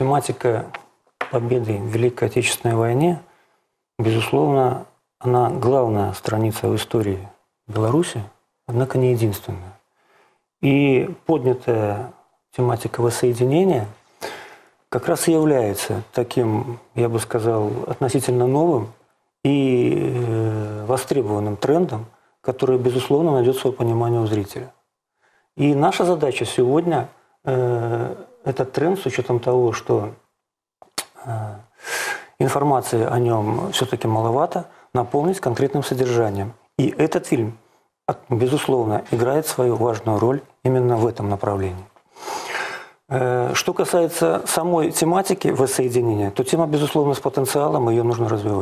тематика победы в Великой Отечественной войне, безусловно, она главная страница в истории Беларуси, однако не единственная. И поднятая тематика воссоединения как раз и является таким, я бы сказал, относительно новым и э, востребованным трендом, который, безусловно, найдет свое понимание у зрителя. И наша задача сегодня э, этот тренд, с учетом того, что э, информации о нем все-таки маловато, наполнить конкретным содержанием. И этот фильм, безусловно, играет свою важную роль именно в этом направлении. Э, что касается самой тематики воссоединения, то тема, безусловно, с потенциалом, ее нужно развивать.